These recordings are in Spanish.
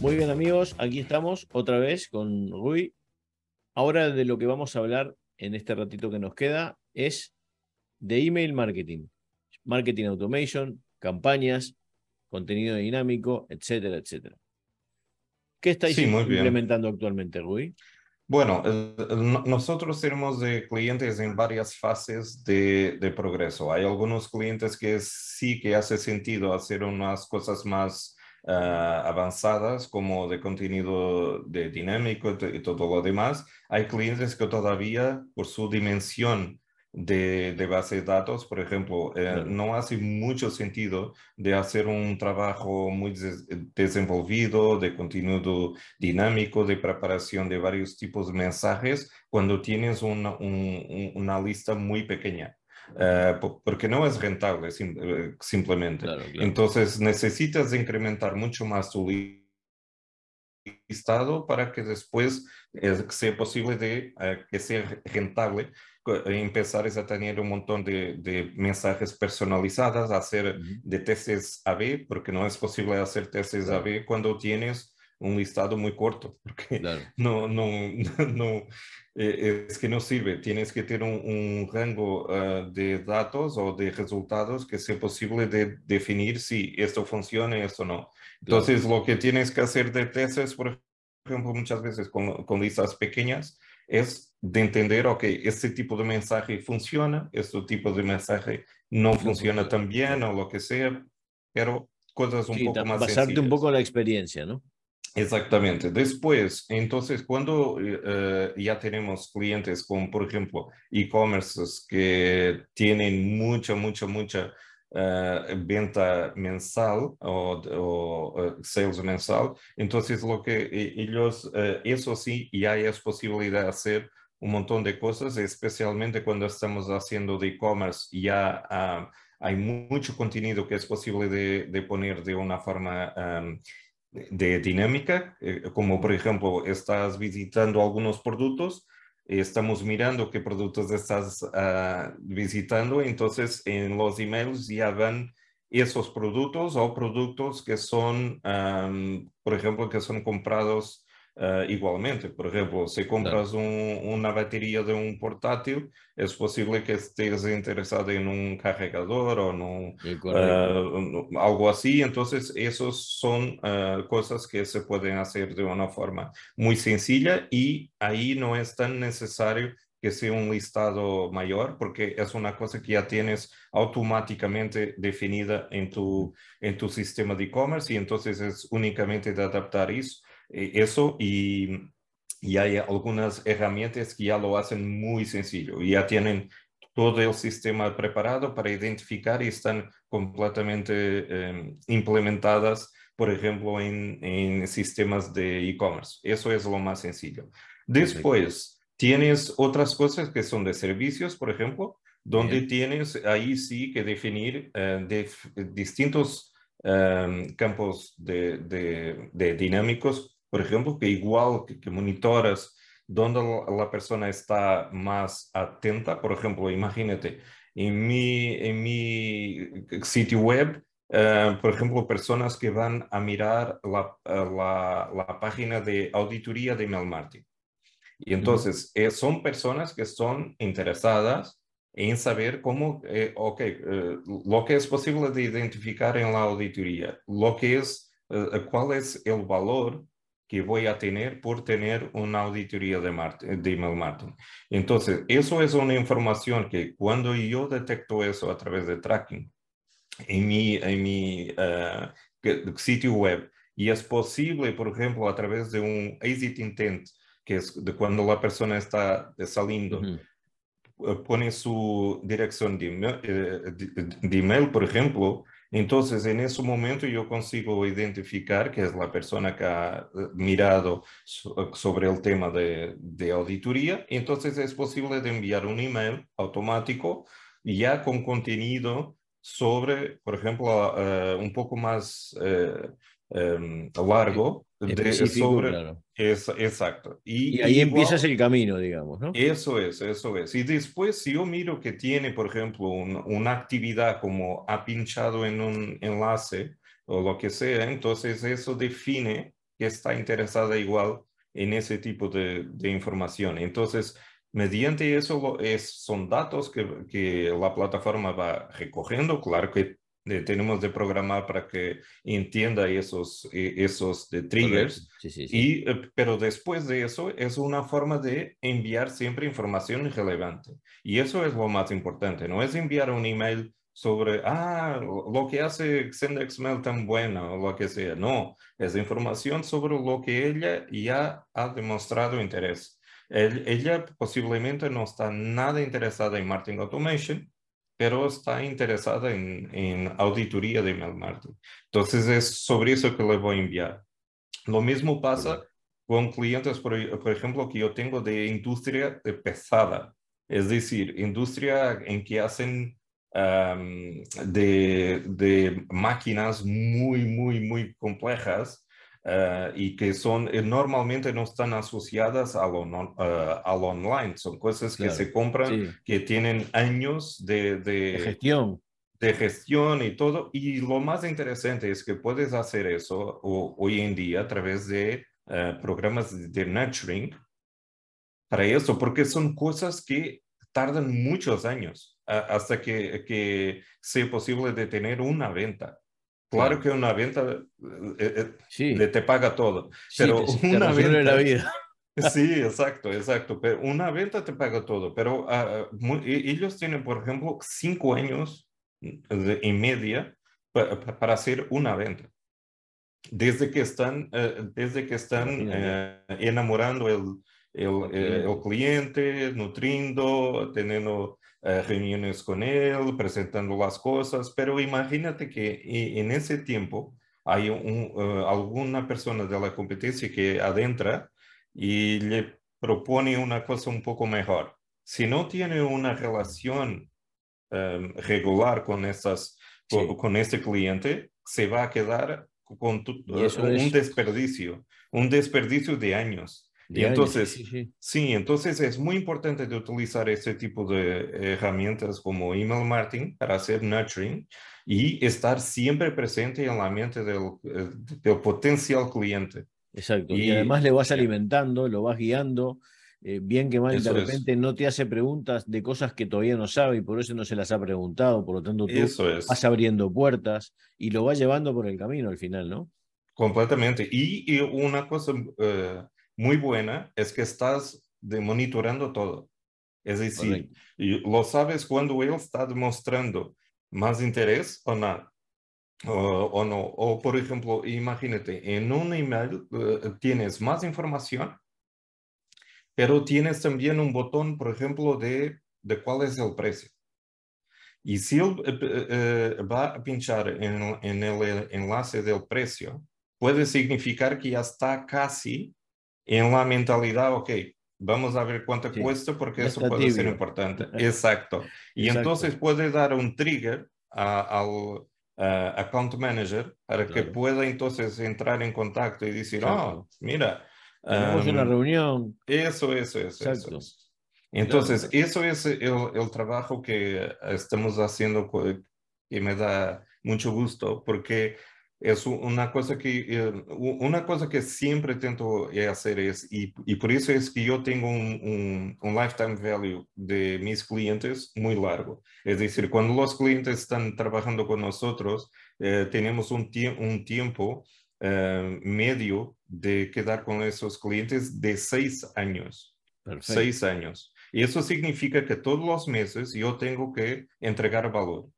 Muy bien amigos, aquí estamos otra vez con Rui. Ahora de lo que vamos a hablar en este ratito que nos queda es de email marketing, marketing automation, campañas, contenido dinámico, etcétera, etcétera. ¿Qué estáis implementando actualmente, Rui? Bueno, nosotros tenemos clientes en varias fases de, progreso. Hay algunos clientes que sí que hace sentido hacer unas cosas más uh, avanzadas, como de contenido de dinámico y todo lo demás. Hay clientes que todavía, por su dimensión de, de, base de datos, por ejemplo, eh, no hace mucho sentido de hacer un trabajo muy des desenvolvido de contenido dinámico, de preparación de varios tipos de mensajes, cuando tienes una, un, una lista muy pequeña. Uh, porque no es rentable sim eh, simplemente. Claro, claro. Entonces necesitas incrementar mucho más tu listado para que después eh, sea posible de que sea rentable empezar a tener un montón de, de mensajes personalizadas, hacer uh -huh. de testes AB, porque no es posible hacer testes claro. AB cuando tienes un listado muy corto, porque claro. no, no, no, eh, es que no sirve. Tienes que tener un, un rango uh, de datos o de resultados que sea posible de definir si esto funciona y esto no. Entonces, claro. lo que tienes que hacer de testes, por ejemplo, muchas veces con, con listas pequeñas, es de entender, ok, este tipo de mensaje funciona, este tipo de mensaje no, funciona tan bien o lo que sea, pero cosas un sí, poco más basarte sencillas. un poco en la experiencia, ¿no? Exactamente. Después, entonces, cuando uh, ya tenemos clientes como, por ejemplo, e-commerces que tienen mucha, mucha, mucha venta mensal o, o uh, sales mensal, entonces lo que ellos, eso sí, ya es posible de hacer un montón de cosas, especialmente cuando estamos haciendo de e-commerce, ya ah, hay mucho contenido que es posible de, de poner de una forma um, de dinámica, eh, como por ejemplo, estás visitando algunos productos, estamos mirando qué productos estás uh, visitando, entonces en los emails ya van esos productos o productos que son, por ejemplo, que son comprados Uh, igualmente, por ejemplo, si compras claro. un, una batería de un portátil, es posible que estés interesado en un cargador o no, uh, algo así. Entonces, esos son uh, cosas que se pueden hacer de una forma muy sencilla y ahí no es tan necesario que sea un listado mayor, porque es una cosa que ya tienes automáticamente definida en tu, en tu sistema de e-commerce y entonces es únicamente de adaptar eso eh, eso y, y, hay algunas herramientas que ya lo hacen muy sencillo, ya tienen todo el sistema preparado para identificar y están completamente eh, implementadas, por ejemplo, en, en sistemas de e-commerce. Eso es lo más sencillo. Después, tienes otras cosas que son de servicios, por ejemplo, donde Bien. tienes ahí sí que definir uh, de, distintos um, campos de, de, de, dinámicos por ejemplo, que igual que, que monitoras donde la persona está más atenta, por ejemplo, imagínate, en mi, en mi sitio web, uh, por ejemplo, personas que van a mirar la, la, la página de auditoría de Melmartin. Y entonces, eh, son personas que son interesadas en saber cómo, eh, ok, eh, lo que es posible de identificar en la auditoría, lo que es, cuál es el valor que voy a tener por tener una auditoría de, Martin, de email marketing. Entonces, eso es una información que cuando yo detecto eso a través de tracking en mi, en mi uh, sitio web, y es posible, por ejemplo, a través de un exit intent, que es de cuando la persona está saliendo, uh -huh. pone su dirección de email, eh, de email, por ejemplo, entonces, en ese momento yo consigo identificar que es la persona que ha eh, mirado sobre el tema de, de auditoría. Entonces, es posible de enviar un email automático ya con contenido sobre, por ejemplo, uh, un poco más uh, um, largo sobre, es, exacto. Y, ahí empiezas el camino, digamos, ¿no? Eso es, eso es. Y después, si yo miro que tiene, por ejemplo, una actividad como ha pinchado en un enlace o lo que sea, entonces eso define que está interesada igual en ese tipo de, de información. Entonces, mediante eso es, son datos que, que la plataforma va recogiendo. Claro que tenemos de programar para que entienda esos, e, esos de triggers. Y, eh, pero después de eso es una forma de enviar siempre información relevante. Y eso es lo más importante. No es enviar un email sobre, ah, lo que hace SendXMail tan bueno o lo que sea. No, es información sobre lo que ella ya ha demostrado interés. ella posiblemente no está nada interesada en marketing automation, pero está interesada en, en auditoría de email marketing. Entonces es sobre eso que le voy a enviar. Lo mismo pasa con clientes, por, por, ejemplo, que yo tengo de industria de pesada, es decir, industria en que hacen de, de, máquinas muy, muy, muy complejas Uh, y que son eh, normalmente no están asociadas a lo, uh, al online, son cosas que se compran que tienen años de, de, gestión. De gestión y todo. Y lo más interesante es que puedes hacer eso hoy en día a través de uh, programas de nurturing para eso, porque son cosas que tardan muchos años hasta que, que sea posible de tener una venta. Claro que una venta eh, eh, te paga todo, pero una venta... la vida. Sí, exacto, exacto. Pero una venta te paga todo, pero ah, ellos tienen, por ejemplo, cinco años y media para hacer una venta. Desde que están, eh, desde que están enamorando el, el, el, cliente, nutriendo, teniendo eh, reuniones con él, presentando las cosas, pero imagínate que en ese tiempo hay un, eh, alguna persona de la competencia que adentra y le propone una cosa un poco mejor. Si no tiene una relación em, regular con, esas, con, este cliente, se va a quedar con un desperdicio, un desperdicio de años entonces, sí, entonces es muy importante de utilizar este tipo de herramientas como email marketing para hacer nurturing y estar siempre presente en la mente del, eh, del potencial cliente. Exacto. Y, además le vas alimentando, lo vas guiando. Eh, bien que mal, de repente no te hace preguntas de cosas que todavía no sabe y por eso no se las ha preguntado. Por lo tanto, tú vas abriendo puertas y lo vas llevando por el camino al final, ¿no? Completamente. Y, y una cosa uh, muy buena es que estás de monitorando todo. Es decir, lo sabes cuando él está demostrando más interés o no. O, no. O, por ejemplo, imagínate, en un email eh, tienes más información, pero tienes también un botón, por ejemplo, de, de cuál es el precio. Y si él eh, eh, va a pinchar en, en el enlace del precio, puede significar que ya está casi en la mentalidad, ok, vamos a ver cuánto cuesta porque eso puede ser importante. Exacto. Y entonces puede dar un trigger al account manager para que pueda entonces entrar en contacto y decir, oh, mira. Tenemos una reunión. Eso, eso, eso. eso. Entonces, eso es el, el, trabajo que estamos haciendo que me da mucho gusto porque es una cosa que, eh, una cosa que siempre intento hacer es, y, y, por eso es que yo tengo un, un, lifetime value de mis clientes muy largo. Es decir, cuando los clientes están trabajando con nosotros, eh, tenemos un, un tiempo eh, medio de quedar con esos clientes de seis años. Seis años. Y eso significa que todos los meses yo tengo que entregar valor.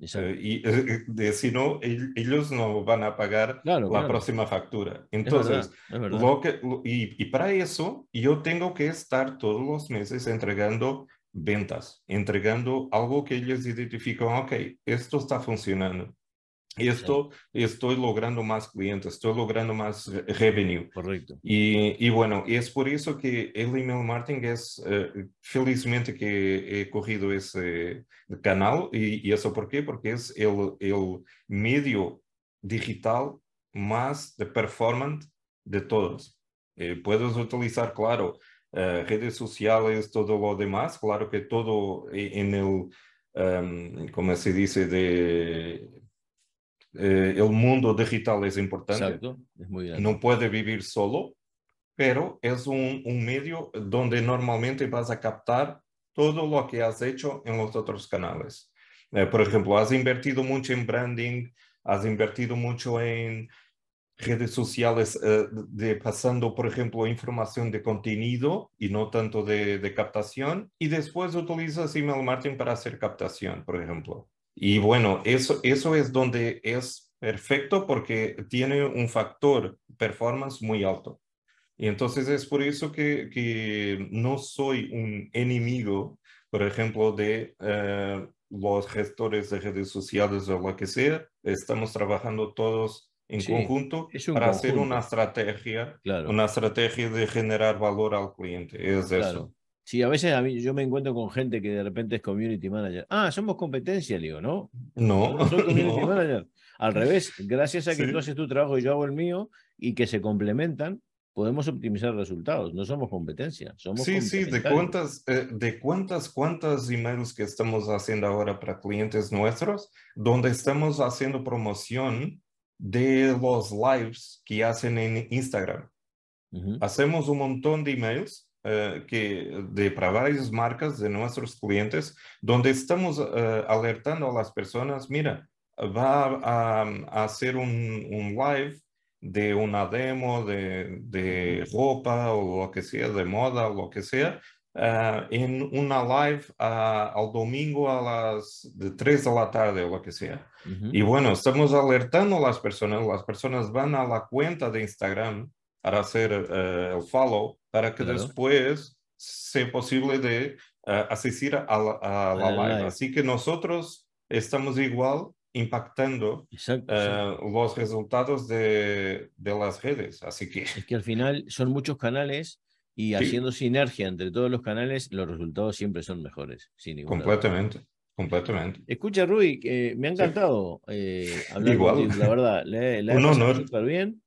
Eh, y eh, de, si no, ellos no van a pagar la próxima factura. Entonces, Lo que, y, y, para eso yo tengo que estar todos los meses entregando ventas, entregando algo que ellos identifican, ok, esto está funcionando. Y esto, estoy logrando más clientes, estoy logrando más revenue. Correcto. Y, y bueno, es por eso que el email marketing es, eh, felizmente que he cogido ese canal. Y, y, eso por qué? Porque es el, el medio digital más de performance de todos. Eh, puedes utilizar, claro, eh, redes sociales, todo lo demás, claro que todo en el, um, como se dice, de eh, el mundo digital es importante. Exacto, es muy. No puede vivir solo, pero es un, un, medio donde normalmente vas a captar todo lo que has hecho en los otros canales. Eh, por ejemplo, has invertido mucho en branding, has invertido mucho en redes sociales, eh, de, pasando, por ejemplo, información de contenido y no tanto de, de captación, y después utilizas email marketing para hacer captación, por ejemplo. Y bueno, eso, eso es donde es perfecto porque tiene un factor performance muy alto. Y entonces es por eso que, que no soy un enemigo, por ejemplo, de eh, los gestores de redes sociales o lo que sea. Estamos trabajando todos en conjunto para hacer una estrategia, una estrategia de generar valor al cliente. Es eso. Sí, a veces a mí, yo me encuentro con gente que de repente es community manager. Ah, somos competencia, le digo, ¿no? No. No soy community manager. Al revés, gracias a que tú haces tu trabajo y yo hago el mío y que se complementan, podemos optimizar resultados. No somos competencia, somos Sí, sí, de cuántas, eh, de cuántas, cuántas emails que estamos haciendo ahora para clientes nuestros, donde estamos haciendo promoción de los lives que hacen en Instagram. Hacemos un montón de emails eh, que de para varias marcas de nuestros clientes, donde estamos eh, alertando a las personas, mira, va a, a hacer un, un live de una demo de, de, ropa o lo que sea, de moda o lo que sea, uh, en una live uh, al domingo a las de 3 de la tarde o lo que sea. Uh -huh. Y bueno, estamos alertando a las personas, las personas van a la cuenta de Instagram para hacer uh, el follow, para que claro. después sea posible de asistir a la, a la live. live. Así que nosotros estamos igual impactando exacto, uh, los resultados de, de, las redes. Así que... Es que al final son muchos canales y sí. haciendo sinergia entre todos los canales, los resultados siempre son mejores. Sin completamente, duda. completamente. Escucha, Rui, eh, me ha encantado sí. eh, hablar Igual. contigo, la verdad. Le, le Un honor. Bien.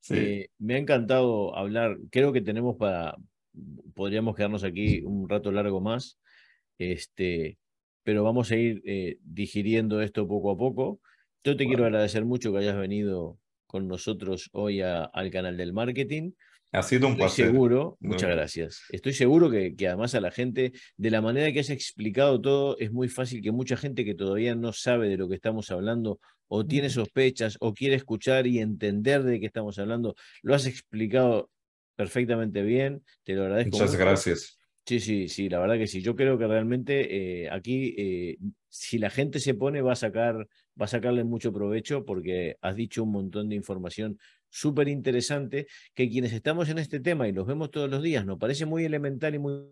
Sí. Eh, me ha encantado hablar. Creo que tenemos para... Podríamos quedarnos aquí un rato largo más. Este, pero vamos a ir eh, digiriendo esto poco a poco. Yo te bueno. quiero agradecer mucho que hayas venido con nosotros hoy a, al canal del marketing. Ha sido un Estoy placer. seguro, muchas gracias. Estoy seguro que, que, además a la gente, de la manera que has explicado todo, es muy fácil que mucha gente que todavía no sabe de lo que estamos hablando o tiene sospechas o quiere escuchar y entender de qué estamos hablando, lo has explicado perfectamente bien. Te lo agradezco. Muchas mucho. gracias. Sí, sí, sí, la verdad que sí. Yo creo que realmente eh, aquí, eh, si la gente se pone, va a sacar, va a sacarle mucho provecho porque has dicho un montón de información súper interesante que quienes estamos en este tema y los vemos todos los días nos parece muy elemental y muy,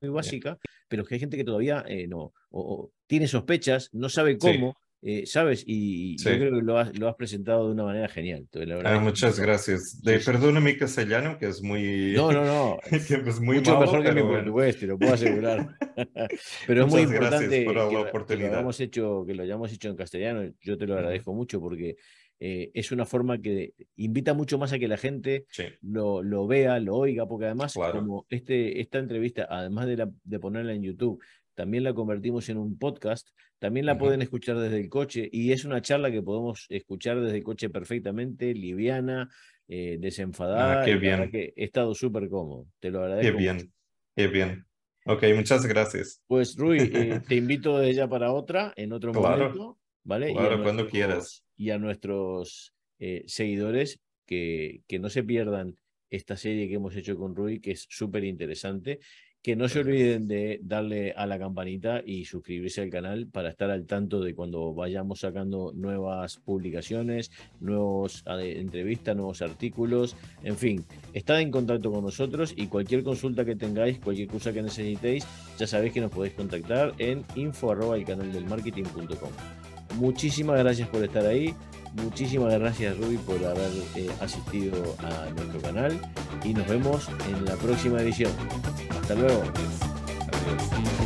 muy básica, pero que hay gente que todavía eh, no, o, o, tiene sospechas, no sabe cómo. Sí. Eh, ¿Sabes? Y sí. yo creo que lo has, lo has, presentado de una manera genial. La verdad, ah, muchas gracias. De, perdona mi castellano, que es muy... No, no, no. que es muy Mucho malo, mejor que mi portugués, te lo puedo asegurar. pero es muy importante por la que, oportunidad. que, lo hayamos hecho, que lo hayamos hecho en castellano. Yo te lo agradezco mucho porque eh, es una forma que invita mucho más a que la gente sí. lo, lo, vea, lo oiga, porque además, claro. como este, esta entrevista, además de, la, de ponerla en YouTube, también la convertimos en un podcast, también la uh -huh. pueden escuchar desde el coche y es una charla que podemos escuchar desde el coche perfectamente, liviana, eh, desenfadada. Ah, qué bien. Que he estado súper cómodo, te lo agradezco. Qué bien, qué bien. Ok, muchas gracias. Pues Rui, eh, te invito desde ya para otra, en otro claro. momento, ¿vale? Claro, y cuando quieras. Y a nuestros eh, seguidores que, que no se pierdan esta serie que hemos hecho con Rui, que es súper interesante que no se olviden de darle a la campanita y suscribirse al canal para estar al tanto de cuando vayamos sacando nuevas publicaciones, nuevos entrevistas, nuevos artículos, en fin, estad en contacto con nosotros y cualquier consulta que tengáis, cualquier cosa que necesitéis, ya sabéis que nos podéis contactar en info arroba el canal del marketing.com. Muchísimas gracias por estar ahí. Muchísimas gracias Ruby por haber eh, asistido a nuestro canal y nos vemos en la próxima edición. Hasta luego. Adiós.